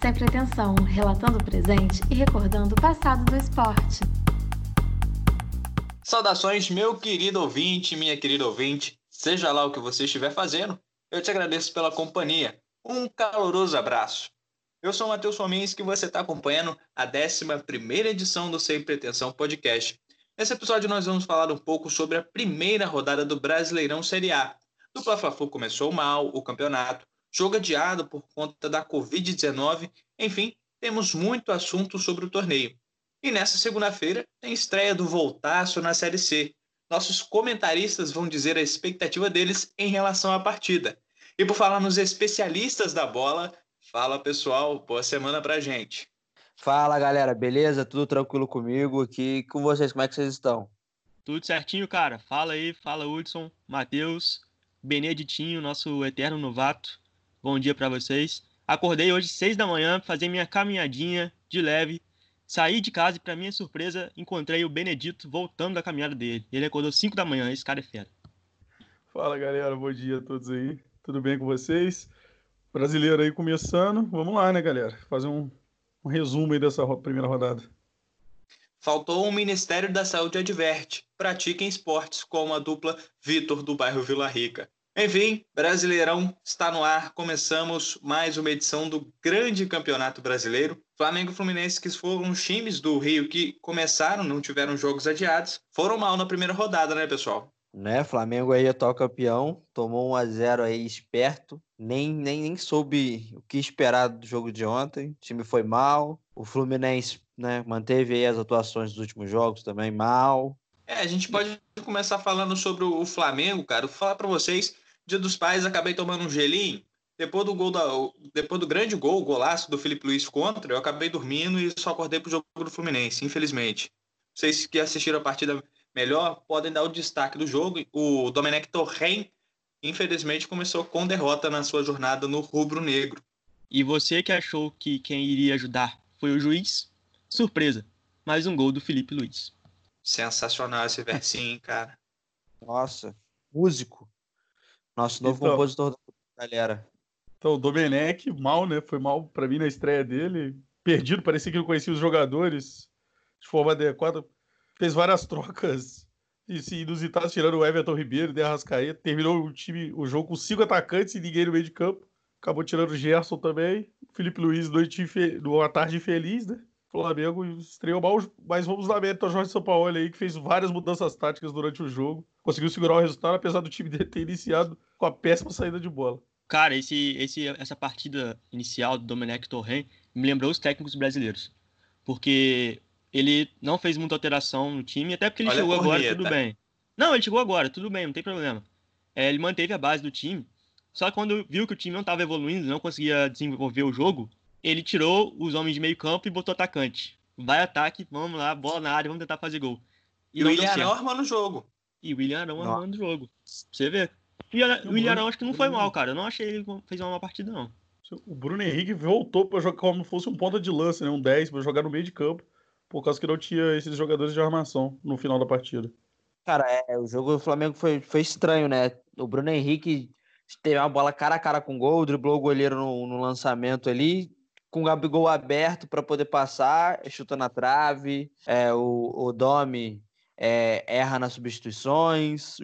sem pretensão, relatando o presente e recordando o passado do esporte. Saudações, meu querido ouvinte, minha querida ouvinte, seja lá o que você estiver fazendo, eu te agradeço pela companhia. Um caloroso abraço. Eu sou o Matheus Fomins que você está acompanhando a 11 edição do Sem Pretensão Podcast. Nesse episódio nós vamos falar um pouco sobre a primeira rodada do Brasileirão Série A. O Fla-Flu começou mal o campeonato, jogo adiado por conta da Covid-19, enfim, temos muito assunto sobre o torneio. E nessa segunda-feira tem estreia do Voltaço na Série C. Nossos comentaristas vão dizer a expectativa deles em relação à partida. E por falar nos especialistas da bola, fala pessoal, boa semana pra gente. Fala galera, beleza? Tudo tranquilo comigo aqui? Com vocês, como é que vocês estão? Tudo certinho, cara. Fala aí, fala Hudson, Matheus, Beneditinho, nosso eterno novato. Bom dia para vocês. Acordei hoje seis da manhã, fazer minha caminhadinha de leve. Saí de casa e, para minha surpresa, encontrei o Benedito voltando da caminhada dele. Ele acordou 5 da manhã, esse cara é fera. Fala galera, bom dia a todos aí. Tudo bem com vocês? Brasileiro aí começando. Vamos lá, né, galera? Fazer um, um resumo aí dessa primeira rodada. Faltou o Ministério da Saúde adverte. Pratiquem esportes como a dupla Vitor do bairro Vila Rica. Enfim, Brasileirão está no ar. Começamos mais uma edição do grande campeonato brasileiro. Flamengo e Fluminense, que foram os times do Rio que começaram, não tiveram jogos adiados, foram mal na primeira rodada, né, pessoal? Né, Flamengo aí atual campeão, tomou 1 a 0 aí esperto, nem, nem, nem soube o que esperar do jogo de ontem. O time foi mal. O Fluminense, né, manteve aí as atuações dos últimos jogos também mal. É, a gente pode começar falando sobre o Flamengo, cara. Vou falar para vocês, Dia dos Pais, acabei tomando um gelinho. Depois do gol da, depois do grande gol, o golaço do Felipe Luiz contra, eu acabei dormindo e só acordei pro jogo do Fluminense, infelizmente. Vocês que assistiram a partida melhor podem dar o destaque do jogo. O Domenech Torren, infelizmente, começou com derrota na sua jornada no rubro-negro. E você que achou que quem iria ajudar foi o juiz? Surpresa, mais um gol do Felipe Luiz. Sensacional esse versinho, cara. Nossa, músico. Nosso novo então, compositor da galera. Então, o Domenech, mal, né? Foi mal para mim na estreia dele. Perdido, parecia que não conhecia os jogadores de forma adequada. Fez várias trocas inusitadas, tirando o Everton Ribeiro e Arrascaeta. Terminou o time, o jogo com cinco atacantes e ninguém no meio de campo. Acabou tirando o Gerson também. Felipe Luiz, noite numa tarde feliz, né? Flamengo estreou mal, mas vamos dar mérito ao Jorge Sampaoli aí, que fez várias mudanças táticas durante o jogo. Conseguiu segurar o resultado, apesar do time dele ter iniciado com a péssima saída de bola. Cara, esse, esse, essa partida inicial do Domenech Torren me lembrou os técnicos brasileiros. Porque ele não fez muita alteração no time, até porque ele Olha chegou agora, tudo bem. Não, ele chegou agora, tudo bem, não tem problema. É, ele manteve a base do time, só que quando viu que o time não estava evoluindo, não conseguia desenvolver o jogo, ele tirou os homens de meio campo e botou atacante. Vai ataque, vamos lá, bola na área, vamos tentar fazer gol. E, e o William Arão armando o jogo. E o William Arão armando o jogo. Você vê. E o William Arão acho que não foi mal, cara. Eu não achei ele fez uma má partida, não. O Bruno Henrique voltou para jogar como se fosse um ponta de lance, né? Um 10, para jogar no meio de campo. Por causa que não tinha esses jogadores de armação no final da partida. Cara, é, o jogo do Flamengo foi, foi estranho, né? O Bruno Henrique teve uma bola cara a cara com o gol, driblou o goleiro no, no lançamento ali, com o Gabigol aberto para poder passar, chuta na trave, é, o, o Domi é, erra nas substituições,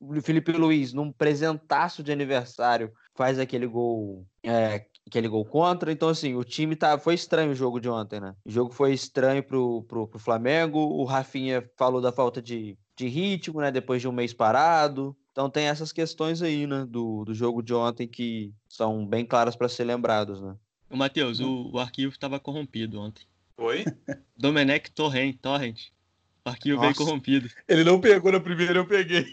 o Felipe Luiz, num presentaço de aniversário, faz aquele gol, é, aquele gol contra. Então, assim, o time tá. Foi estranho o jogo de ontem, né? O jogo foi estranho pro, pro, pro Flamengo. O Rafinha falou da falta de, de ritmo, né? Depois de um mês parado. Então tem essas questões aí, né? Do, do jogo de ontem que são bem claras para ser lembrados, né? O Matheus, o, o arquivo estava corrompido ontem. Oi? Domenech Torrent, Torrent. O arquivo Nossa. veio corrompido. Ele não pegou na primeira, eu peguei.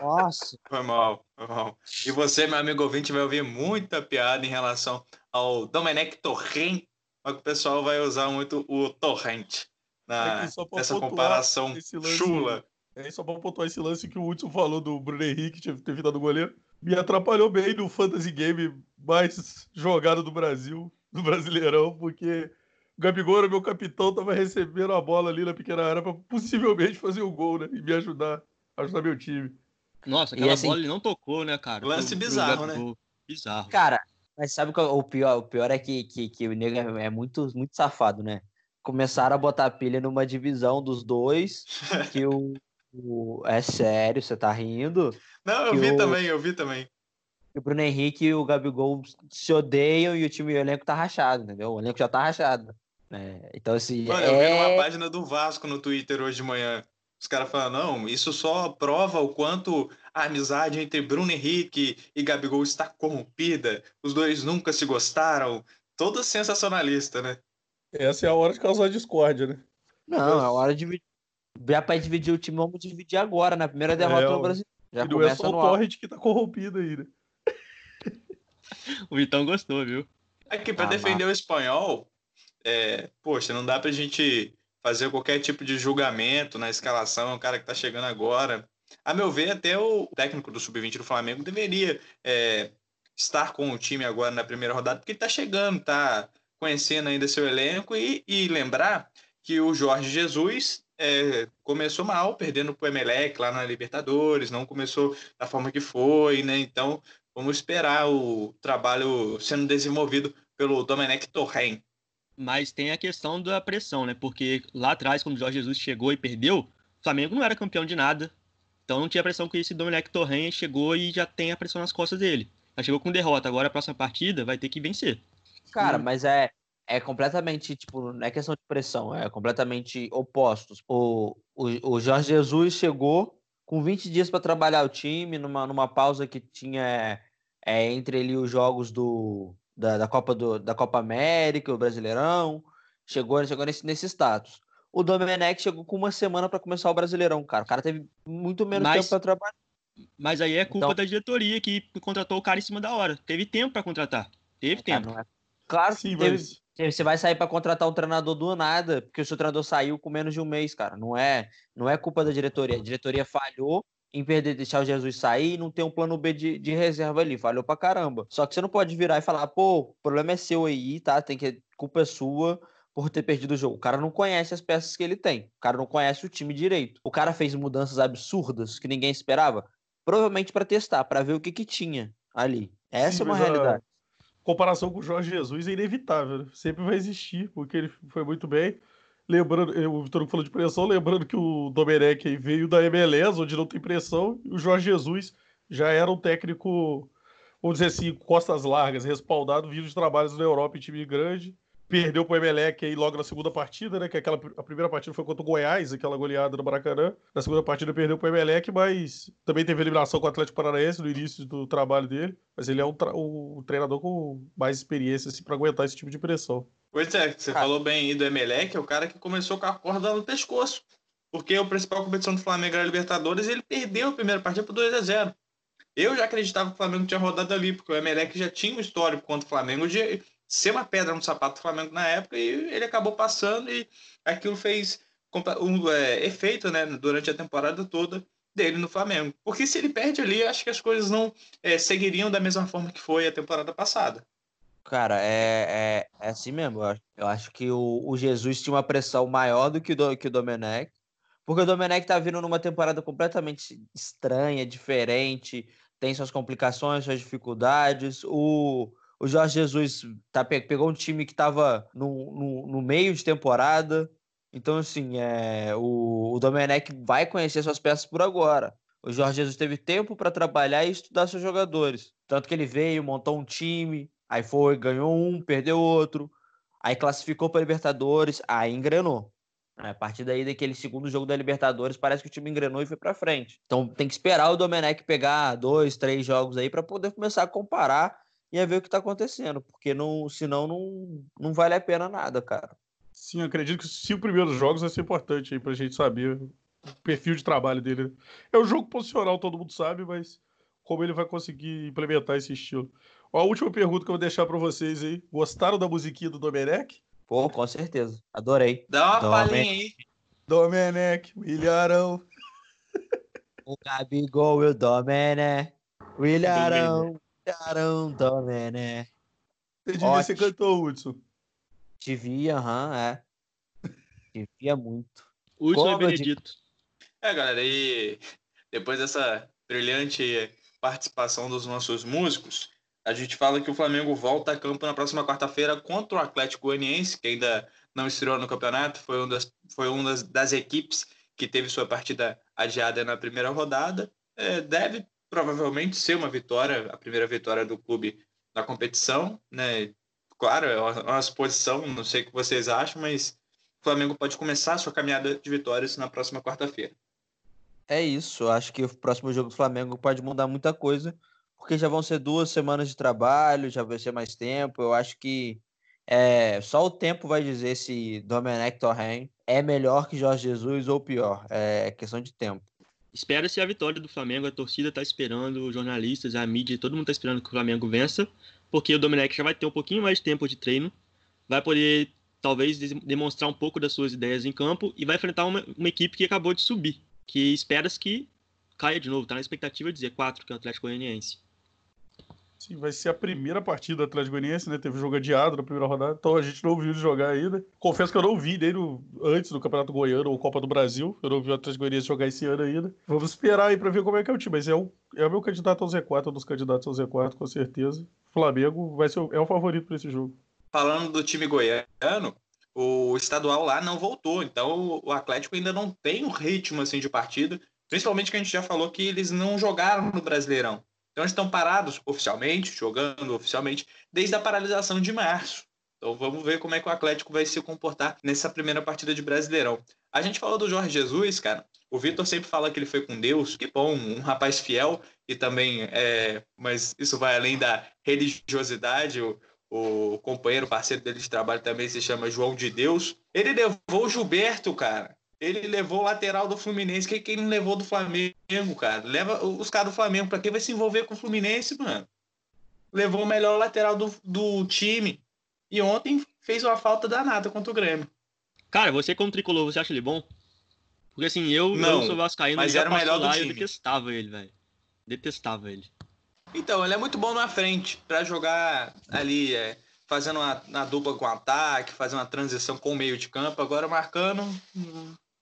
Nossa. Foi mal, foi mal. E você, meu amigo ouvinte, vai ouvir muita piada em relação ao Domenech Torrent, mas o pessoal vai usar muito o Torrent na, nessa comparação chula. É só pra pontuar esse lance que o Hudson falou do Bruno Henrique ter virado goleiro. Me atrapalhou bem no fantasy game mais jogado do Brasil, do Brasileirão, porque o Gabigol era meu capitão, tava recebendo a bola ali na pequena área pra possivelmente fazer o um gol, né? E me ajudar, ajudar meu time. Nossa, aquela assim, bola ele não tocou, né, cara? Lance pro, bizarro, pro né? Bizarro. Cara, Mas sabe qual, o pior? O pior é que, que, que o nego é, é muito, muito safado, né? Começaram a botar pilha numa divisão dos dois, que o, o é sério, você tá rindo? Não, eu vi o, também, eu vi também. O Bruno Henrique e o Gabigol se odeiam e o time o elenco tá rachado, entendeu? O elenco já tá rachado. Né? Então, assim. Mano, é... eu vi uma página do Vasco no Twitter hoje de manhã. Os caras falam, não, isso só prova o quanto a amizade entre Bruno Henrique e Gabigol está corrompida. Os dois nunca se gostaram. Todo sensacionalista, né? Essa é a hora de causar discórdia, né? Não, é a hora de já para dividir o time, vamos dividir agora, na primeira derrota é, no Brasil. Já não é só o Torrent que tá corrompido aí, né? o Vitão gostou, viu? Aqui, para ah, defender mas... o espanhol, é, poxa, não dá pra gente fazer qualquer tipo de julgamento na escalação, é um cara que tá chegando agora. A meu ver, até o técnico do Sub-20 do Flamengo deveria é, estar com o time agora na primeira rodada, porque ele tá chegando, tá conhecendo ainda seu elenco e, e lembrar que o Jorge Jesus é, começou mal, perdendo para o Emelec lá na Libertadores, não começou da forma que foi, né? Então, vamos esperar o trabalho sendo desenvolvido pelo Domenech Torren. Mas tem a questão da pressão, né? Porque lá atrás, quando o Jorge Jesus chegou e perdeu, o Flamengo não era campeão de nada. Então não tinha pressão que esse Domenech Torren chegou e já tem a pressão nas costas dele. Já chegou com derrota, agora a próxima partida vai ter que vencer. Cara, mas é, é completamente, tipo, não é questão de pressão, é completamente opostos. O, o, o Jorge Jesus chegou com 20 dias para trabalhar o time, numa, numa pausa que tinha é, entre ali os jogos do, da, da, Copa do, da Copa América, o Brasileirão, chegou, chegou nesse, nesse status. O Domenech chegou com uma semana para começar o Brasileirão, cara. O cara teve muito menos mas, tempo para trabalhar. Mas aí é culpa então, da diretoria que contratou o cara em cima da hora. Teve tempo para contratar. Teve tempo. É, claro Sim, teve, mas... Você vai sair para contratar um treinador do nada, porque o seu treinador saiu com menos de um mês, cara. Não é, não é culpa da diretoria. A diretoria falhou em perder, deixar o Jesus sair e não ter um plano B de, de reserva ali. Falhou pra caramba. Só que você não pode virar e falar, pô, o problema é seu aí, tá? Tem que. Culpa é sua por ter perdido o jogo. O cara não conhece as peças que ele tem. O cara não conhece o time direito. O cara fez mudanças absurdas que ninguém esperava, provavelmente para testar, para ver o que que tinha ali. Essa Sim, é uma realidade comparação com o Jorge Jesus é inevitável, né? sempre vai existir, porque ele foi muito bem. Lembrando, o Vitor falou de pressão, lembrando que o Domenech veio da MLS, onde não tem pressão, e o Jorge Jesus já era um técnico, vamos dizer assim, costas largas, respaldado, vindo de trabalhos na Europa em time grande, perdeu para o Emelec aí logo na segunda partida, né? Que aquela, a primeira partida foi contra o Goiás, aquela goleada no Maracanã. Na segunda partida perdeu para o Emelec, mas também teve eliminação com o Atlético Paranaense no início do trabalho dele. Mas ele é um, um treinador com mais experiência assim, para aguentar esse tipo de pressão. Pois é, você ah. falou bem aí do Emelec, é o cara que começou com a corda no pescoço. Porque a principal competição do Flamengo era a Libertadores e ele perdeu a primeira partida por 2 a 0 eu já acreditava que o Flamengo tinha rodado ali, porque o Emelec já tinha um histórico contra o Flamengo de ser uma pedra no sapato do Flamengo na época e ele acabou passando e aquilo fez um é, efeito né, durante a temporada toda dele no Flamengo. Porque se ele perde ali, acho que as coisas não é, seguiriam da mesma forma que foi a temporada passada. Cara, é, é, é assim mesmo. Eu acho, que o, o, Jesus tinha uma pressão maior do que o, que o Domenech, porque o Domenech tá vindo numa temporada completamente estranha, diferente, tem suas complicações, suas dificuldades. O, o Jorge Jesus tá, pegou um time que estava no, no, no, meio de temporada. Então, assim, é, o, o Domenech vai conhecer suas peças por agora. O Jorge Jesus teve tempo para trabalhar e estudar seus jogadores. Tanto que ele veio, montou um time, aí foi, ganhou um, perdeu outro, aí classificou para Libertadores, aí engrenou. A partir daí, daquele segundo jogo da Libertadores, parece que o time engrenou e foi para frente. Então tem que esperar o Domenech pegar dois, três jogos aí para poder começar a comparar e a ver o que está acontecendo, porque não, senão não, não vale a pena nada, cara. Sim, acredito que os cinco primeiros jogos vai ser importante aí pra gente saber o perfil de trabalho dele. É um jogo posicional, todo mundo sabe, mas como ele vai conseguir implementar esse estilo. Ó, a última pergunta que eu vou deixar para vocês aí. Gostaram da musiquinha do Domenech? Pô, com certeza. Adorei. Dá uma palhinha aí. Domenech, Williarão. O Gabigol e o Domenech. Williarão. Carão também, né? Você devia ser cantor, Hudson. Devia, aham, é. Devia muito. Hudson é Benedito. É, galera, e depois dessa brilhante participação dos nossos músicos, a gente fala que o Flamengo volta a campo na próxima quarta-feira contra o Atlético Goianiense, que ainda não estreou no campeonato, foi uma das, foi uma das, das equipes que teve sua partida adiada na primeira rodada. É, deve provavelmente ser uma vitória, a primeira vitória do clube na competição, né? Claro, é uma suposição, não sei o que vocês acham, mas o Flamengo pode começar a sua caminhada de vitórias na próxima quarta-feira. É isso, acho que o próximo jogo do Flamengo pode mudar muita coisa, porque já vão ser duas semanas de trabalho, já vai ser mais tempo. Eu acho que é, só o tempo vai dizer se Domenech Torren é melhor que Jorge Jesus ou pior. É questão de tempo. Espera-se a vitória do Flamengo, a torcida está esperando, os jornalistas, a mídia, todo mundo está esperando que o Flamengo vença, porque o Domenech já vai ter um pouquinho mais de tempo de treino, vai poder talvez demonstrar um pouco das suas ideias em campo e vai enfrentar uma, uma equipe que acabou de subir, que espera-se que caia de novo, está na expectativa de Z4, que é o Atlético Goianiense. Sim, vai ser a primeira partida do Atlético Goianiense, né? Teve jogo adiado na primeira rodada, então a gente não viu ele jogar ainda. Confesso que eu não vi o, antes do Campeonato Goiano ou Copa do Brasil. Eu não vi o Atlético Goianiense jogar esse ano ainda. Vamos esperar aí pra ver como é que é o time, mas é o, é o meu candidato ao Z4, um dos candidatos ao Z4, com certeza. O Flamengo vai ser, é o favorito para esse jogo. Falando do time goiano, o estadual lá não voltou, então o Atlético ainda não tem um ritmo assim de partida, principalmente que a gente já falou que eles não jogaram no Brasileirão. Então, estão parados oficialmente, jogando oficialmente, desde a paralisação de março. Então, vamos ver como é que o Atlético vai se comportar nessa primeira partida de Brasileirão. A gente falou do Jorge Jesus, cara. O Vitor sempre fala que ele foi com Deus. Que bom, um rapaz fiel e também, é, mas isso vai além da religiosidade. O, o companheiro, parceiro dele de trabalho também se chama João de Deus. Ele levou o Gilberto, cara, ele levou o lateral do Fluminense. Quem, quem não levou do Flamengo, cara? Leva os caras do Flamengo. Pra quem vai se envolver com o Fluminense, mano? Levou o melhor lateral do, do time. E ontem fez uma falta danada contra o Grêmio. Cara, você como tricolor, você acha ele bom? Porque assim, eu, não, eu sou vascaíno, mas era o melhor do lá, time. eu detestava ele, velho. Detestava ele. Então, ele é muito bom na frente para jogar ali, é, fazendo uma, uma, dupla com ataque, fazendo uma transição com o meio de campo. Agora marcando,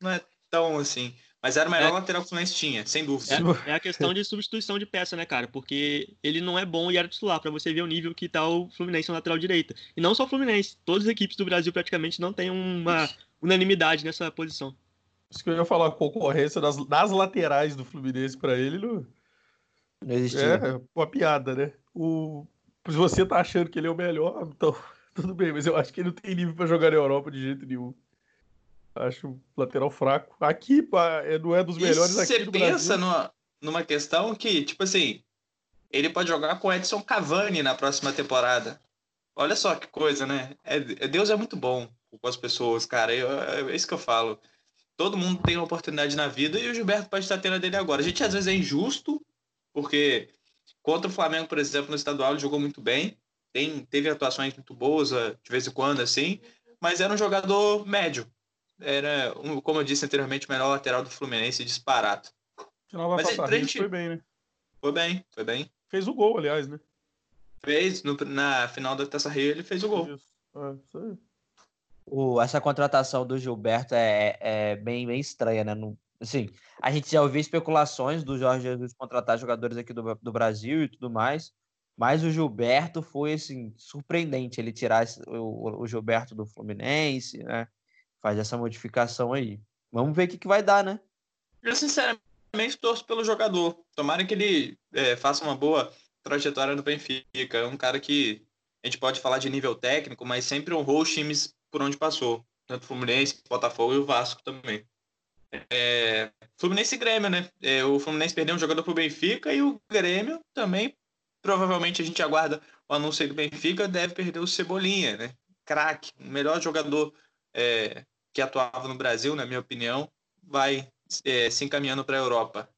não é tão assim. Mas era o melhor é, lateral que o Fluminense tinha, sem dúvida. É, é, a questão de substituição de peça, né, cara? Porque ele não é bom e era titular, para você ver o nível que tá o Fluminense na lateral direita. E não só o Fluminense, todas as equipes do Brasil praticamente não tem uma unanimidade nessa posição. Isso que eu ia falar, a concorrência das, das laterais do Fluminense para ele não, não existia. É uma piada, né? O, se você tá achando que ele é o melhor, então tudo bem, mas eu acho que ele não tem nível para jogar na Europa de jeito nenhum. Acho lateral fraco. Aqui, pá, é, não é dos melhores e aqui Você pensa numa, numa questão que, tipo assim, ele pode jogar com Edson Cavani na próxima temporada. Olha só que coisa, né? É, é Deus é muito bom com as pessoas, cara. Eu, é isso que eu falo. Todo mundo tem uma oportunidade na vida e o Gilberto pode estar tendo a dele agora. A gente às vezes é injusto, porque contra o Flamengo, por exemplo, no estadual ele jogou muito bem. Tem, teve atuações muito boas de vez em quando, assim, mas era um jogador médio era, como eu disse anteriormente, o melhor lateral do Fluminense disparado. Final Mas passar, gente... foi bem, né? Foi bem, foi bem. Fez o gol, aliás, né? Fez, no, na final da Taça Rio ele fez o gol. Isso. É, isso aí. O, essa contratação do Gilberto é, é bem, bem estranha, né? No, assim, a gente já ouviu especulações do Jorge Jesus contratar jogadores aqui do, do Brasil e tudo mais, mas o Gilberto foi, assim, surpreendente ele tirar esse, o, o Gilberto do Fluminense, né? Faz essa modificação aí. Vamos ver o que, que vai dar, né? Eu sinceramente torço pelo jogador. Tomara que ele é, faça uma boa trajetória no Benfica. É um cara que a gente pode falar de nível técnico, mas sempre honrou os times por onde passou. Tanto Fluminense, Botafogo e o Vasco também. É, Fluminense e Grêmio, né? É, o Fluminense perdeu um jogador pro Benfica e o Grêmio também. Provavelmente a gente aguarda o anúncio do Benfica, deve perder o Cebolinha, né? Craque, o melhor jogador é, que atuava no Brasil, na minha opinião, vai é, se encaminhando para a Europa.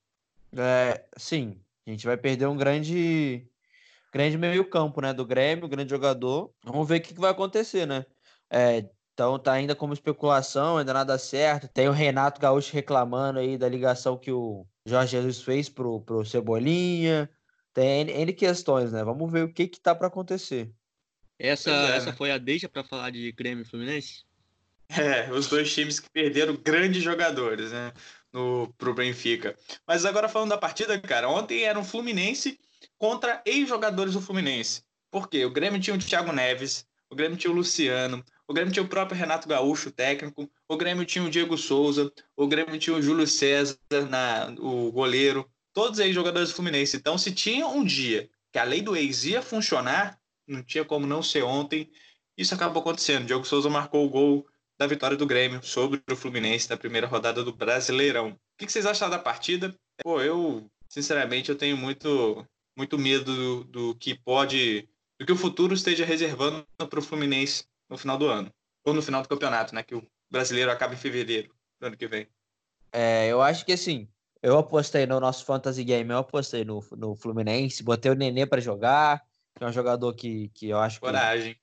É, sim, a gente vai perder um grande grande meio-campo, né, do Grêmio, grande jogador. Vamos ver o que, que vai acontecer, né? É, então tá ainda como especulação, ainda nada certo. Tem o Renato Gaúcho reclamando aí da ligação que o Jorge Jesus fez pro, pro Cebolinha. Tem N, N questões, né? Vamos ver o que que tá para acontecer. Essa, é, essa né? foi a deixa para falar de Grêmio e Fluminense? É, os dois times que perderam grandes jogadores, né? No, pro Benfica. Mas agora falando da partida, cara, ontem era um Fluminense contra ex-jogadores do Fluminense. Por quê? O Grêmio tinha o Thiago Neves, o Grêmio tinha o Luciano, o Grêmio tinha o próprio Renato Gaúcho, técnico, o Grêmio tinha o Diego Souza, o Grêmio tinha o Júlio César, na, o goleiro, todos aí jogadores do Fluminense. Então, se tinha um dia que a lei do ex ia funcionar, não tinha como não ser ontem, isso acabou acontecendo. O Diego Souza marcou o gol da vitória do Grêmio sobre o Fluminense na primeira rodada do Brasileirão. O que vocês acharam da partida? Pô, eu, sinceramente, eu tenho muito, muito medo do, do que pode, do que o futuro esteja reservando para o Fluminense no final do ano. Ou no final do campeonato, né? Que o brasileiro acaba em fevereiro do ano que vem. É, eu acho que assim, eu apostei no nosso Fantasy Game, eu apostei no, no Fluminense, botei o Nenê para jogar, que é um jogador que, que eu acho Coragem.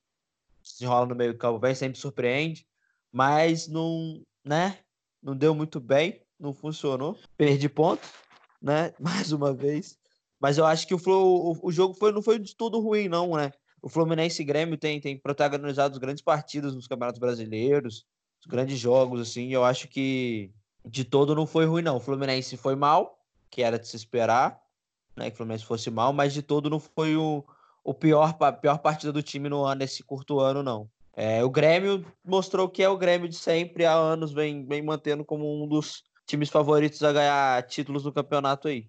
que se enrola no meio campo bem, sempre surpreende, mas não, né, não deu muito bem, não funcionou, perdi ponto, né, mais uma vez, mas eu acho que o, o, o jogo foi, não foi de tudo ruim não, né, o Fluminense e Grêmio tem, tem protagonizado grandes partidas nos campeonatos brasileiros, os grandes jogos, assim, eu acho que de todo não foi ruim, não. O Fluminense foi mal, que era de se esperar, né, que o Fluminense fosse mal, mas de todo não foi o, o pior, a pior partida do time no ano, nesse curto ano, não. É, o Grêmio mostrou que é o Grêmio de sempre, há anos vem, vem mantendo como um dos times favoritos a ganhar títulos no campeonato aí.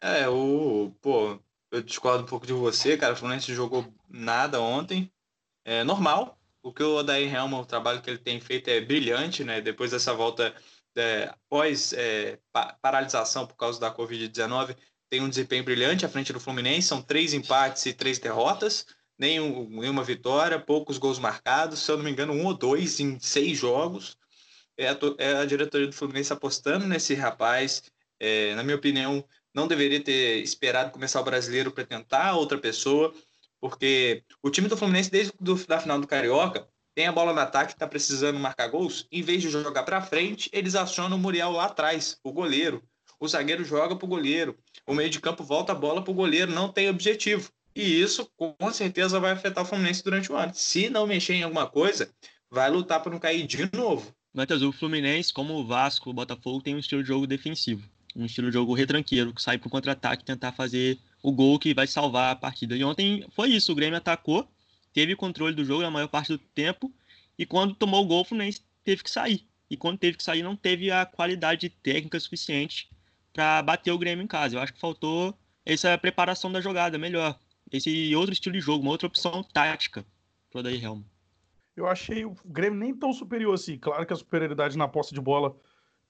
É, o, pô, eu discordo um pouco de você, cara. O Fluminense jogou nada ontem. É normal. O que o Odair Helma, o trabalho que ele tem feito é brilhante, né? Depois dessa volta é, pós é, pa paralisação por causa da Covid-19, tem um desempenho brilhante à frente do Fluminense. São três empates e três derrotas, nenhum, nenhuma vitória, poucos gols marcados. Se eu não me engano, um ou dois em seis jogos. É a, é a diretoria do Fluminense apostando nesse rapaz. É, na minha opinião, não deveria ter esperado começar o brasileiro para tentar outra pessoa, porque o time do Fluminense, desde a final do Carioca, tem a bola no ataque, está precisando marcar gols. Em vez de jogar para frente, eles acionam o Muriel lá atrás, o goleiro. O zagueiro joga para o goleiro. O meio de campo volta a bola para o goleiro, não tem objetivo. E isso, com certeza, vai afetar o Fluminense durante o ano. Se não mexer em alguma coisa, vai lutar para não cair de novo. Matheus, o Fluminense, como o Vasco, o Botafogo, tem um estilo de jogo defensivo um estilo de jogo retranqueiro, que sai para o contra-ataque tentar fazer o gol que vai salvar a partida. E ontem foi isso, o Grêmio atacou, teve controle do jogo na maior parte do tempo, e quando tomou o gol, o Fluminense teve que sair. E quando teve que sair, não teve a qualidade técnica suficiente para bater o Grêmio em casa. Eu acho que faltou essa preparação da jogada melhor. Esse outro estilo de jogo, uma outra opção tática pro Daí Helm. Eu achei o Grêmio nem tão superior assim. Claro que a superioridade na posse de bola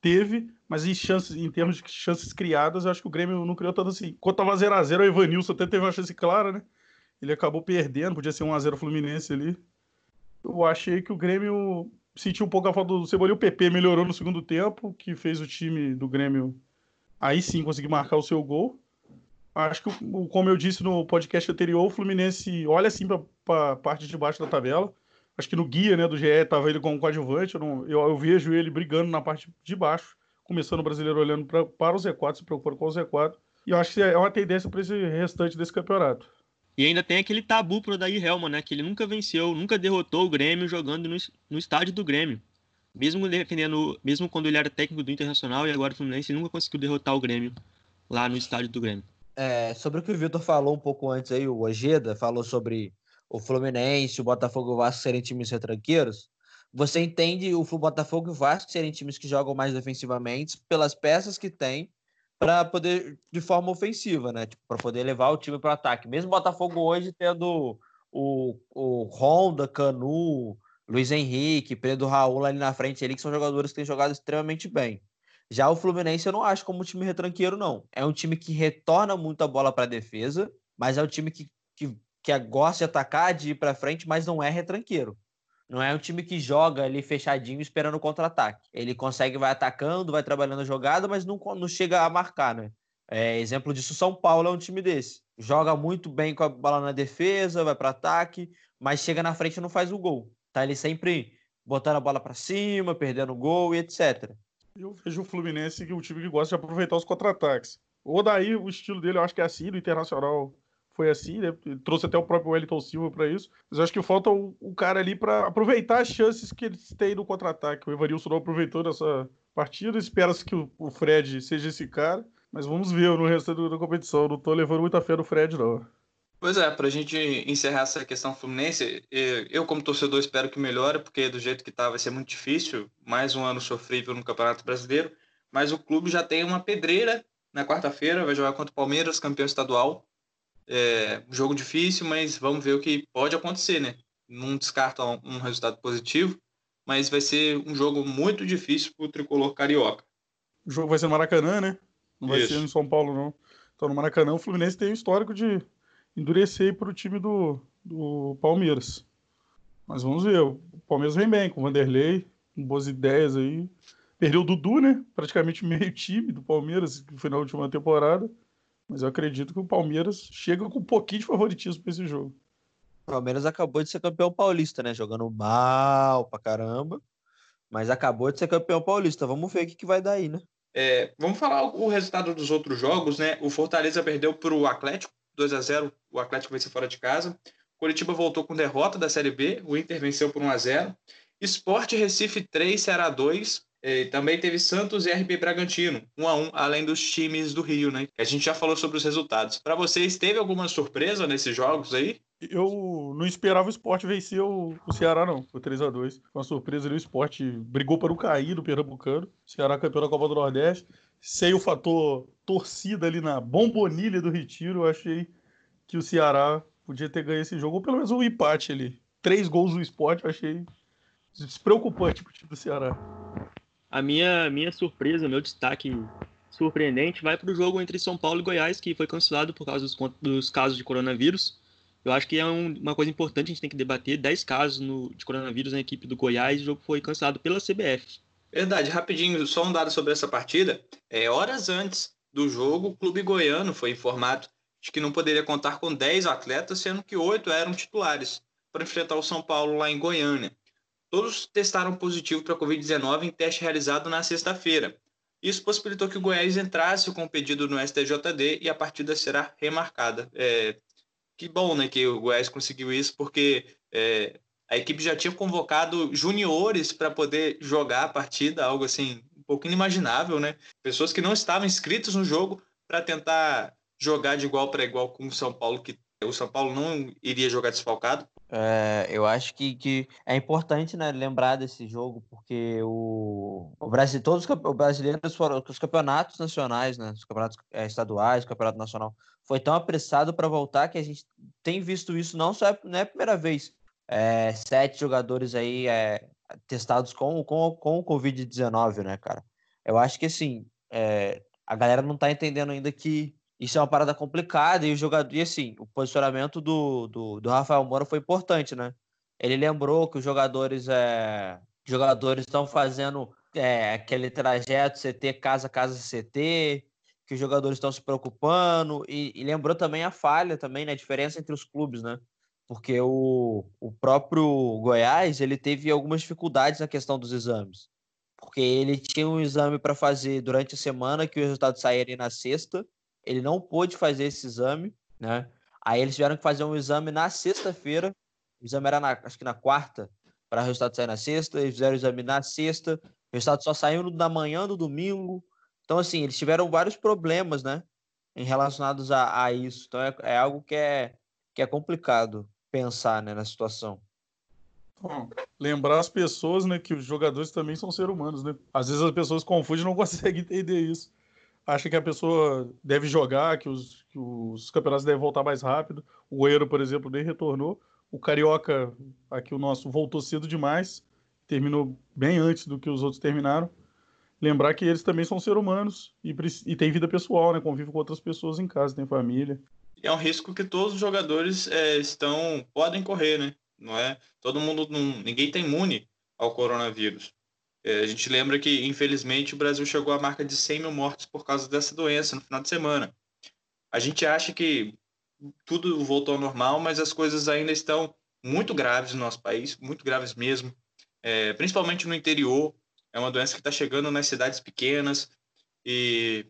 teve, mas em chances, em termos de chances criadas, eu acho que o Grêmio não criou tanto assim. Quando tava 0x0, o Evanilson até teve uma chance clara, né? Ele acabou perdendo, podia ser 1x0 Fluminense ali. Eu achei que o Grêmio sentiu um pouco a falta do Cebolinha. O PP melhorou no segundo tempo, que fez o time do Grêmio aí sim conseguir marcar o seu gol. Acho que, como eu disse no podcast anterior, o Fluminense olha assim para a parte de baixo da tabela acho que no guia né, do GE estava ele como coadjuvante, eu, não, eu, eu, vejo ele brigando na parte de baixo, começando o brasileiro olhando pra, para o Z4, se preocupando com o Z4, e eu acho que é uma tendência para esse restante desse campeonato. E ainda tem aquele tabu pro Daí Helman, né, que ele nunca venceu, nunca derrotou o Grêmio jogando no, no estádio do Grêmio. Mesmo defendendo, mesmo quando ele era técnico do Internacional e agora o Fluminense, nunca conseguiu derrotar o Grêmio lá no estádio do Grêmio. É, sobre o que o Vitor falou um pouco antes aí, o Ojeda falou sobre o Fluminense, o Botafogo e o Vasco serem times retranqueiros, você entende o Botafogo e o Vasco serem times que jogam mais defensivamente pelas peças que tem para poder de forma ofensiva, né? Tipo, para poder levar o time para o ataque. Mesmo o Botafogo hoje tendo o, o Honda, Canu, Luiz Henrique, Pedro Raul ali na frente, ali, que são jogadores que têm jogado extremamente bem. Já o Fluminense eu não acho como um time retranqueiro, não. É um time que retorna muito a bola para a defesa, mas é um time que, que que gosta de atacar, de ir para frente, mas não é retranqueiro. Não é um time que joga ali fechadinho esperando o contra-ataque. Ele consegue, vai atacando, vai trabalhando a jogada, mas não, não chega a marcar, né? É, exemplo disso, São Paulo é um time desse. Joga muito bem com a bola na defesa, vai para ataque, mas chega na frente e não faz o gol. Tá ele sempre botando a bola para cima, perdendo o gol e etc. Eu vejo o Fluminense que é um time que gosta de aproveitar os contra-ataques. O daí o estilo dele eu acho que é assim, do Internacional foi assim, né? Trouxe até o próprio Wellington Silva para isso. Mas eu acho que falta o, cara ali para aproveitar as chances que eles têm no contra-ataque. O Evanilson não aproveitou nessa partida. Espera-se que o, o, Fred seja esse cara. Mas vamos ver no resto da competição. Não tô levando muita fé no Fred, não. Pois é, para a gente encerrar essa questão Fluminense, eu como torcedor espero que melhore, porque do jeito que tá vai ser muito difícil, mais um ano sofrível no Campeonato Brasileiro, mas o clube já tem uma pedreira na quarta-feira, vai jogar contra o Palmeiras, campeão estadual. É um jogo difícil, mas vamos ver o que pode acontecer, né? Não descarta um resultado positivo, mas vai ser um jogo muito difícil para o tricolor carioca. O jogo vai ser no Maracanã, né? Não vai Isso. ser em São Paulo, não. Então no Maracanã o Fluminense tem um histórico de endurecer para o time do, do Palmeiras. Mas vamos ver. O Palmeiras vem bem com o Vanderlei, com boas ideias aí. Perdeu o Dudu, né? Praticamente meio time do Palmeiras, que foi na última temporada. Mas eu acredito que o Palmeiras chega com um pouquinho de favoritismo para esse jogo. O Palmeiras acabou de ser campeão paulista, né? Jogando mal pra caramba. Mas acabou de ser campeão paulista. Vamos ver o que, que vai dar aí, né? É, vamos falar o resultado dos outros jogos, né? O Fortaleza perdeu para o Atlético 2 a 0 o Atlético venceu fora de casa. Curitiba voltou com derrota da Série B, o Inter venceu por 1 a 0 Esporte Recife 3, Ceará 2. E também teve Santos e RB Bragantino, 1 a 1 além dos times do Rio, né? A gente já falou sobre os resultados. Para vocês, teve alguma surpresa nesses jogos aí? Eu não esperava o esporte vencer o, o Ceará, não. Foi 3x2. Foi uma surpresa ali. O esporte brigou para não cair no Pernambucano. Ceará campeão da Copa do Nordeste sem o fator torcida ali na bombonilha do Retiro, eu achei que o Ceará podia ter ganho esse jogo, ou pelo menos um empate ali. Três gols do esporte, eu achei despreocupante pro time do Ceará. A minha, minha surpresa, meu destaque surpreendente vai para o jogo entre São Paulo e Goiás, que foi cancelado por causa dos, dos casos de coronavírus. Eu acho que é um, uma coisa importante, a gente tem que debater 10 casos no, de coronavírus na equipe do Goiás, o jogo foi cancelado pela CBF. Verdade, rapidinho, só um dado sobre essa partida. É, horas antes do jogo, o clube goiano foi informado de que não poderia contar com 10 atletas, sendo que oito eram titulares, para enfrentar o São Paulo lá em Goiânia. Todos testaram positivo para a Covid-19 em teste realizado na sexta-feira. Isso possibilitou que o Goiás entrasse com o pedido no STJD e a partida será remarcada. É, que bom né, que o Goiás conseguiu isso, porque é, a equipe já tinha convocado juniores para poder jogar a partida, algo assim um pouco inimaginável, né? Pessoas que não estavam inscritos no jogo para tentar jogar de igual para igual com o São Paulo, que o São Paulo não iria jogar desfalcado. É, eu acho que, que é importante né, lembrar desse jogo, porque o, o Brasil, todos os brasileiros foram os campeonatos nacionais, né, os campeonatos é, estaduais, o campeonato nacional, foi tão apressado para voltar que a gente tem visto isso não só não é a primeira vez é, sete jogadores aí é, testados com, com, com o Covid-19, né, cara? Eu acho que, assim, é, a galera não tá entendendo ainda que isso é uma parada complicada e o jogador, e assim, o posicionamento do, do, do Rafael Moura foi importante, né? Ele lembrou que os jogadores é, jogadores estão fazendo é, aquele trajeto CT casa casa CT, que os jogadores estão se preocupando e, e, lembrou também a falha também, né? A diferença entre os clubes, né? porque o, o próprio Goiás ele teve algumas dificuldades na questão dos exames, porque ele tinha um exame para fazer durante a semana que o resultado sairia na sexta, ele não pôde fazer esse exame, né? Aí eles tiveram que fazer um exame na sexta-feira, o exame era na, acho que na quarta, para o resultado sair na sexta, eles fizeram o exame na sexta, o resultado só saiu na manhã do domingo. Então, assim, eles tiveram vários problemas, né? Em relacionados a, a isso. Então, é, é algo que é, que é complicado pensar né, na situação. Bom, lembrar as pessoas né, que os jogadores também são seres humanos. Né? Às vezes as pessoas confundem e não conseguem entender isso. Acha que a pessoa deve jogar, que os, que os campeonatos devem voltar mais rápido. O Goiano, por exemplo, nem retornou. O Carioca, aqui o nosso, voltou cedo demais. Terminou bem antes do que os outros terminaram. Lembrar que eles também são seres humanos e, e têm vida pessoal, né? Convivem com outras pessoas em casa, tem família é um risco que todos os jogadores é, estão podem correr, né? Não é? Todo mundo, não, ninguém está imune ao coronavírus. É, a gente lembra que, infelizmente, o Brasil chegou à marca de 100 mil mortos por causa dessa doença no final de semana. A gente acha que tudo voltou ao normal, mas as coisas ainda estão muito graves no nosso país, muito graves mesmo, é, principalmente no interior. É uma doença que está chegando nas cidades pequenas e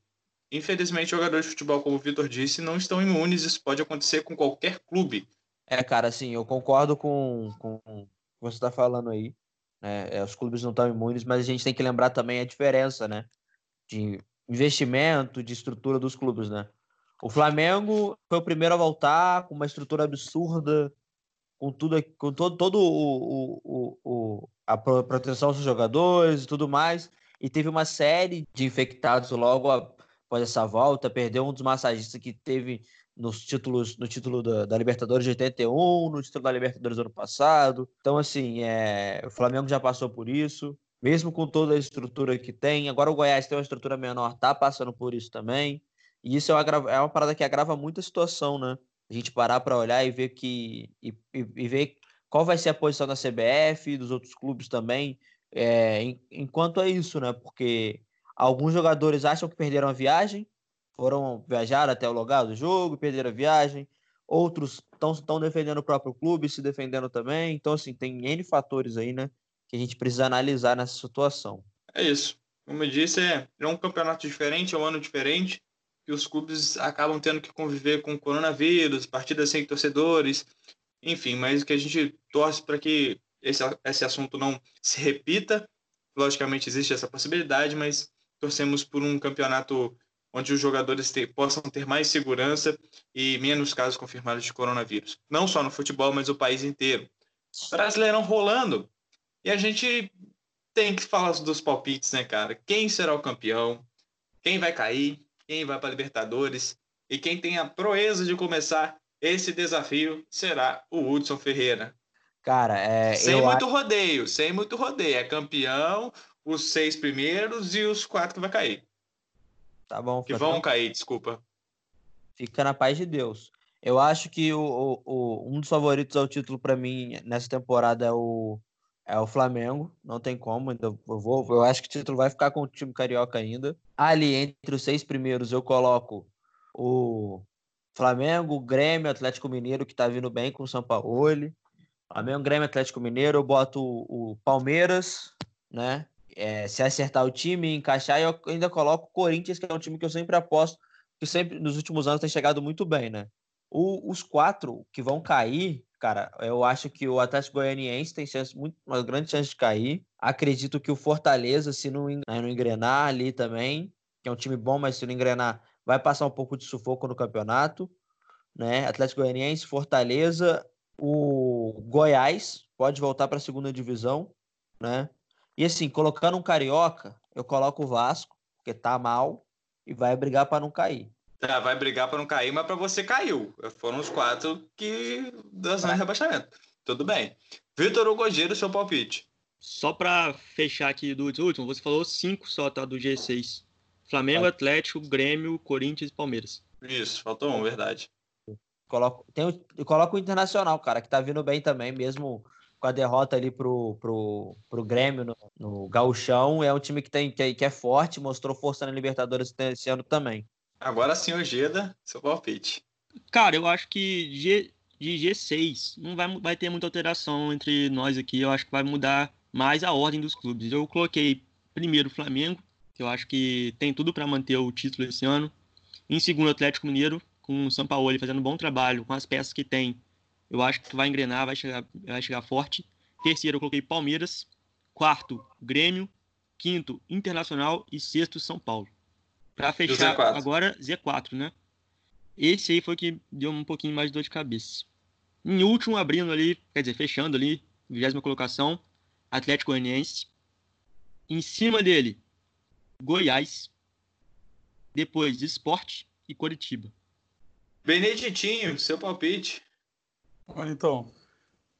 Infelizmente, jogadores de futebol, como o Vitor disse, não estão imunes. Isso pode acontecer com qualquer clube. É, cara, assim, eu concordo com, com o que você está falando aí. Né? É, os clubes não estão imunes, mas a gente tem que lembrar também a diferença, né? De investimento, de estrutura dos clubes, né? O Flamengo foi o primeiro a voltar com uma estrutura absurda, com tudo, com todo, todo o, o, o, a proteção dos jogadores e tudo mais, e teve uma série de infectados logo após essa volta, perdeu um dos massagistas que teve nos títulos, no título da, da, Libertadores de 81, no título da Libertadores do ano passado. Então, assim, é, o Flamengo já passou por isso, mesmo com toda a estrutura que tem. Agora o Goiás tem uma estrutura menor, tá passando por isso também. E isso é uma, é uma parada que agrava muito a situação, né? A gente parar para olhar e ver que. E, e, e, ver qual vai ser a posição da CBF, dos outros clubes também, é, enquanto é isso, né? Porque alguns jogadores acham que perderam a viagem, foram viajar até o lugar do jogo, perderam a viagem. Outros estão defendendo o próprio clube, se defendendo também. Então, assim, tem N fatores aí, né? Que a gente precisa analisar nessa situação. É isso. Como eu disse, é, é um campeonato diferente, é um ano diferente que os clubes acabam tendo que conviver com o coronavírus, partidas sem torcedores, enfim, mas que a gente torce para que esse, esse assunto não se repita. Logicamente existe essa possibilidade, mas torcemos por um campeonato onde os jogadores ter, possam ter mais segurança e menos casos confirmados de coronavírus. Não só no futebol, mas o país inteiro. Brasileirão rolando. E a gente tem que falar dos palpites, né, cara? Quem será o campeão? Quem vai cair? quem vai para Libertadores e quem tem a proeza de começar esse desafio será o Hudson Ferreira. Cara, é. Sem muito acho... rodeio, sem muito rodeio. É campeão, os seis primeiros e os quatro que vai cair. Tá bom. Que vão cair, desculpa. Fica na paz de Deus. Eu acho que o, o, o um dos favoritos ao título para mim nessa temporada é o, é o Flamengo, não tem como, ainda eu vou, eu acho que o título vai ficar com o time carioca ainda. Ali entre os seis primeiros eu coloco o Flamengo, o Grêmio, Atlético Mineiro que tá vindo bem com o São Paulo. Flamengo, Grêmio, Atlético Mineiro, eu boto o, o Palmeiras, né? É, se acertar o time, encaixar, eu ainda coloco o Corinthians, que é um time que eu sempre aposto, que sempre nos últimos anos tem chegado muito bem, né? O, os quatro que vão cair, Cara, eu acho que o Atlético Goianiense tem chance, muito, uma grande chance de cair. Acredito que o Fortaleza, se não, não engrenar ali também, que é um time bom, mas se não engrenar, vai passar um pouco de sufoco no campeonato. Né? Atlético Goianiense, Fortaleza, o Goiás pode voltar para a segunda divisão, né? E assim, colocando um carioca, eu coloco o Vasco, porque tá mal e vai brigar para não cair. Tá, vai brigar para não cair, mas para você caiu. Foram os quatro que da zona de rebaixamento. Tudo bem. Vitor Hugo seu palpite. Só para fechar aqui do último, você falou cinco só, tá? Do G6. Flamengo, tá. Atlético, Grêmio, Corinthians e Palmeiras. Isso, faltou um, verdade. Coloco, tem, coloco o Internacional, cara, que tá vindo bem também, mesmo com a derrota ali pro, pro, pro Grêmio no, no Gauchão. É um time que, tem, que, que é forte, mostrou força na Libertadores esse ano também. Agora sim, Ojeda, seu palpite. Cara, eu acho que G, de G6 não vai, vai ter muita alteração entre nós aqui. Eu acho que vai mudar mais a ordem dos clubes. Eu coloquei primeiro o Flamengo, que eu acho que tem tudo para manter o título esse ano. Em segundo, Atlético Mineiro, com o Sampaoli fazendo um bom trabalho, com as peças que tem. Eu acho que vai engrenar, vai chegar, vai chegar forte. Terceiro, eu coloquei Palmeiras. Quarto, Grêmio. Quinto, Internacional. E sexto, São Paulo. Para fechar Z4. agora, Z4, né? Esse aí foi que deu um pouquinho mais de dor de cabeça. Em último, abrindo ali, quer dizer, fechando ali, vigésima colocação, Atlético Goianiense. Em cima dele, Goiás. Depois, Esporte e Coritiba. Beneditinho, seu palpite. Então,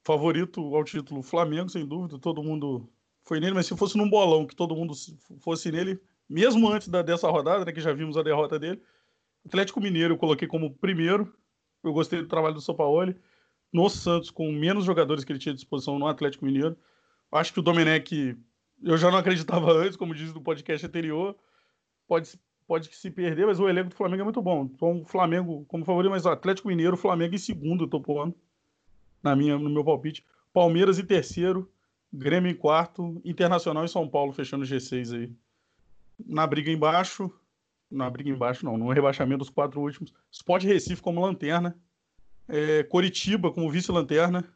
favorito ao título Flamengo, sem dúvida, todo mundo foi nele, mas se fosse num bolão que todo mundo fosse nele, mesmo antes da, dessa rodada, né, que já vimos a derrota dele. Atlético Mineiro eu coloquei como primeiro. Eu gostei do trabalho do Sampaoli. No Santos, com menos jogadores que ele tinha à disposição no Atlético Mineiro. Acho que o Domenech, eu já não acreditava antes, como disse no podcast anterior. Pode, pode se perder, mas o elenco do Flamengo é muito bom. Então, o Flamengo como favorito, mas o Atlético Mineiro, o Flamengo em segundo, eu tô pondo. Na minha, no meu palpite. Palmeiras em terceiro. Grêmio em quarto. Internacional e São Paulo fechando o G6 aí na briga embaixo, na briga embaixo não, no rebaixamento dos quatro últimos, Sport Recife como lanterna, é, Coritiba como vice-lanterna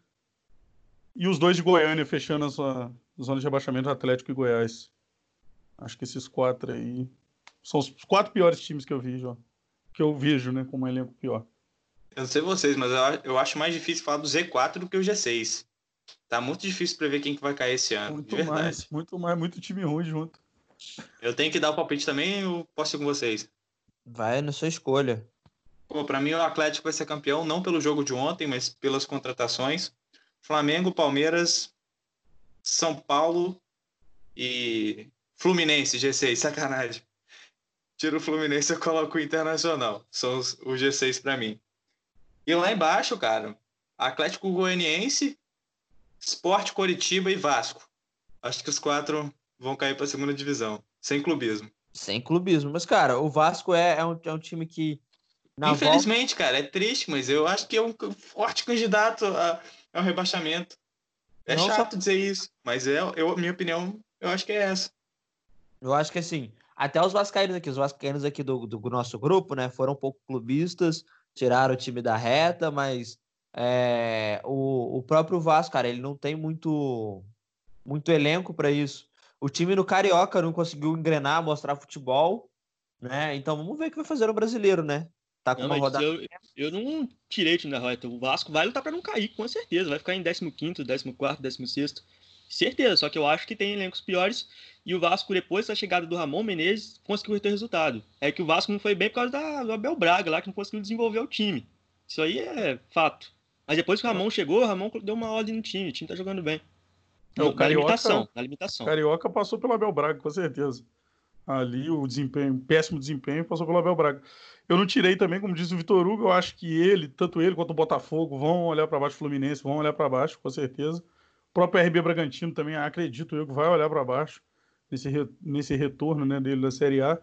e os dois de Goiânia fechando a sua zona de rebaixamento Atlético e Goiás. Acho que esses quatro aí São os quatro piores times que eu vi, João. Que eu vejo, né, como um elenco pior. Eu não sei vocês, mas eu acho mais difícil falar do Z4 do que o G6. Tá muito difícil prever quem que vai cair esse ano. Muito mais, muito mais, muito time ruim junto. Eu tenho que dar o palpite também ou posso ir com vocês? Vai na sua escolha. Pô, pra mim o Atlético vai ser campeão, não pelo jogo de ontem, mas pelas contratações. Flamengo, Palmeiras, São Paulo e Fluminense, G6, sacanagem. Tiro o Fluminense e coloco o Internacional. São os, os G6 para mim. E lá embaixo, cara, Atlético Goianiense, Sport Coritiba e Vasco. Acho que os quatro vão cair para a segunda divisão, sem clubismo. Sem clubismo. Mas, cara, o Vasco é, é, um, é um time que. Infelizmente, volta... cara, é triste, mas eu acho que é um forte candidato a, ao rebaixamento. É Não chato só... dizer isso, mas é, eu, minha opinião, eu acho que é essa. Eu acho que assim, até os vascaínos aqui, os vascaínos aqui do, do nosso grupo, né, foram um pouco clubistas, tiraram o time da reta, mas é, o, o próprio Vasco, cara, ele não tem muito, muito elenco para isso. O time no Carioca não conseguiu engrenar, mostrar futebol, né? Então vamos ver o que vai fazer o brasileiro, né? Tá com não, uma rodada. Eu, eu não tirei o time da reta. O Vasco vai lutar para não cair, com certeza. Vai ficar em 15, 14, 16. Certeza, só que eu acho que tem elencos piores. E o Vasco, depois da chegada do Ramon Menezes, conseguiu ter resultado. É que o Vasco não foi bem por causa da, do Abel Braga lá, que não conseguiu desenvolver o time. Isso aí é fato. Mas depois que o Ramon chegou, o Ramon deu uma ordem no time, o time tá jogando bem. Não, na Carioca, limitação, na limitação. Carioca passou pelo Abel Braga, com certeza. Ali o desempenho, péssimo desempenho, passou pelo Abel Braga. Eu não tirei também, como diz o Vitor Hugo, eu acho que ele, tanto ele quanto o Botafogo, vão olhar para baixo, o Fluminense vão olhar para baixo, com certeza. Próprio RB Bragantino também, acredito eu, que vai olhar para baixo nesse, nesse retorno né, dele da Série A.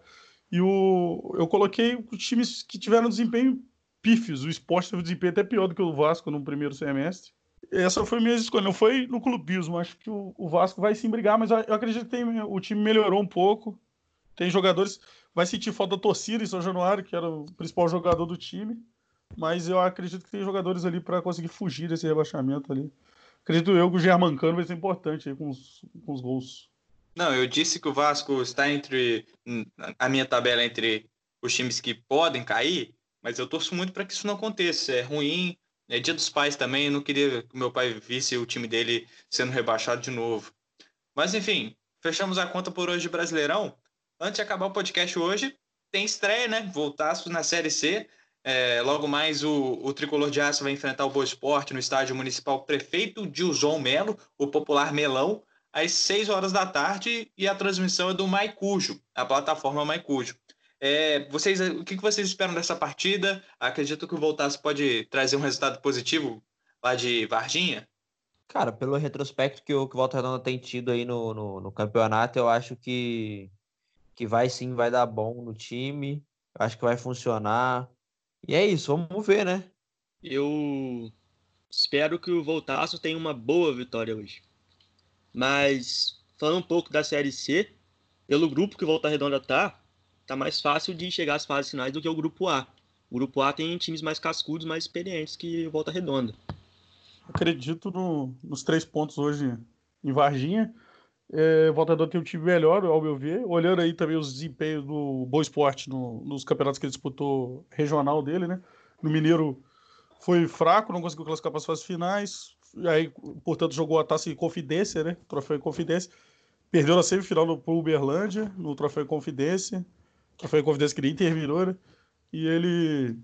E o, eu coloquei os times que tiveram desempenho pífios. O esporte teve desempenho até pior do que o Vasco no primeiro semestre. Essa foi minha escolha. Não foi no clubismo. Acho que o, o Vasco vai sim brigar, mas eu acredito que tem, o time melhorou um pouco. Tem jogadores. Vai sentir falta da torcida em São Januário, que era o principal jogador do time. Mas eu acredito que tem jogadores ali para conseguir fugir desse rebaixamento ali. Acredito eu que o Germancano vai ser importante aí com os, com os gols. Não, eu disse que o Vasco está entre a minha tabela entre os times que podem cair, mas eu torço muito para que isso não aconteça. É ruim, é dia dos pais também, eu não queria que meu pai visse o time dele sendo rebaixado de novo. Mas enfim, fechamos a conta por hoje Brasileirão. Antes de acabar o podcast hoje, tem estreia, né? Voltaço na Série C. É, logo mais o, o Tricolor de Aço vai enfrentar o Boa Esporte no estádio municipal Prefeito Dilson Melo, o popular Melão, às 6 horas da tarde e a transmissão é do Maicujo, a plataforma Maicujo. É, vocês, o que vocês esperam dessa partida? Acredito que o Voltaço pode trazer um resultado positivo lá de Varginha? Cara, pelo retrospecto que o, que o Volta Redonda tem tido aí no, no, no, campeonato, eu acho que, que vai sim, vai dar bom no time. Eu acho que vai funcionar. E é isso, vamos ver, né? Eu espero que o Voltaço tenha uma boa vitória hoje. Mas, falando um pouco da Série C, pelo grupo que o Volta Redonda tá, tá mais fácil de chegar às fases finais do que o grupo A. O grupo A tem times mais cascudos, mais experientes que o Volta Redonda. Acredito no, nos três pontos hoje em Varginha. É, Volta Redonda tem um time melhor, ao meu ver. Olhando aí também os desempenhos do Boa Esporte no, nos campeonatos que ele disputou regional dele, né? No Mineiro foi fraco, não conseguiu classificar para as fases finais aí, portanto, jogou a taça em Confidência, né? Troféu Confidência. Perdeu na semifinal no, Uberlândia, no Troféu Confidência. Troféu Confidência que nem terminou, né? E ele,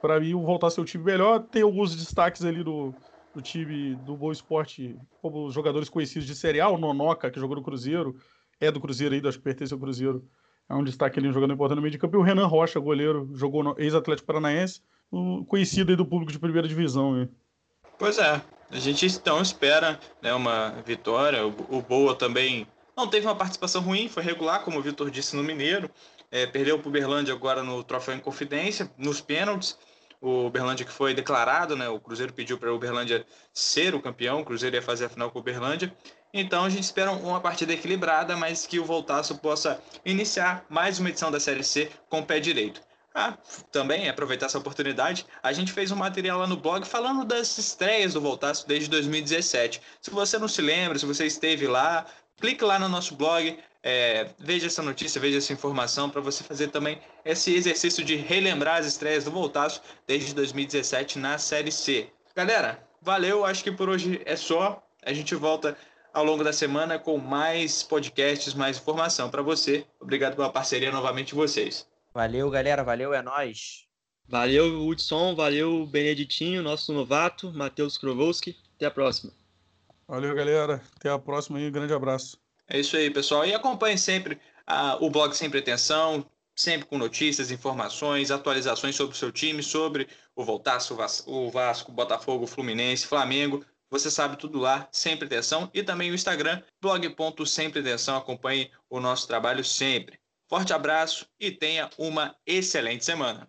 para mim, voltar a ser o time melhor. Tem alguns destaques ali do, do time do Boa Esporte, como jogadores conhecidos de Série A, o Nonoca, que jogou no Cruzeiro, é do Cruzeiro ainda, acho que pertence ao Cruzeiro. É um destaque ali jogando importante no meio de campo. E o Renan Rocha, goleiro, jogou no ex-Atlético Paranaense, um conhecido aí do público de primeira divisão. Né? Pois é, a gente então espera né, uma vitória. O, Boa também não teve uma participação ruim, foi regular, como o Vitor disse no Mineiro. É, perdeu o Berlândia agora no Troféu Confidência, nos pênaltis. O Berlândia que foi declarado, né? O Cruzeiro pediu para o Berlândia ser o campeão, o Cruzeiro ia fazer a final com o Berlândia. Então a gente espera uma partida equilibrada, mas que o Voltaço possa iniciar mais uma edição da Série C com o pé direito. Ah, também aproveitar essa oportunidade, a gente fez um material lá no blog falando das estreias do Voltaço desde 2017. Se você não se lembra, se você esteve lá, clique lá no nosso blog, é, veja essa notícia, veja essa informação para você fazer também esse exercício de relembrar as estreias do Voltaço desde 2017 na Série C. Galera, valeu, acho que por hoje é só. A gente volta ao longo da semana com mais podcasts, mais informação para você. Obrigado pela parceria novamente de vocês. Valeu, galera, valeu, é nós. Valeu, Hudson, valeu, Beneditinho, nosso novato, Matheus Krovowski. Até a próxima. Valeu, galera. Até a próxima e um grande abraço. É isso aí, pessoal. E acompanhe sempre uh, o blog Sem Pretensão, sempre com notícias, informações, atualizações sobre o seu time, sobre o Voltaço, o Vasco, Botafogo, Fluminense, Flamengo. Você sabe tudo lá, sem pretensão. E também o Instagram, blog.sempretensão. Acompanhe o nosso trabalho sempre. Forte abraço e tenha uma excelente semana.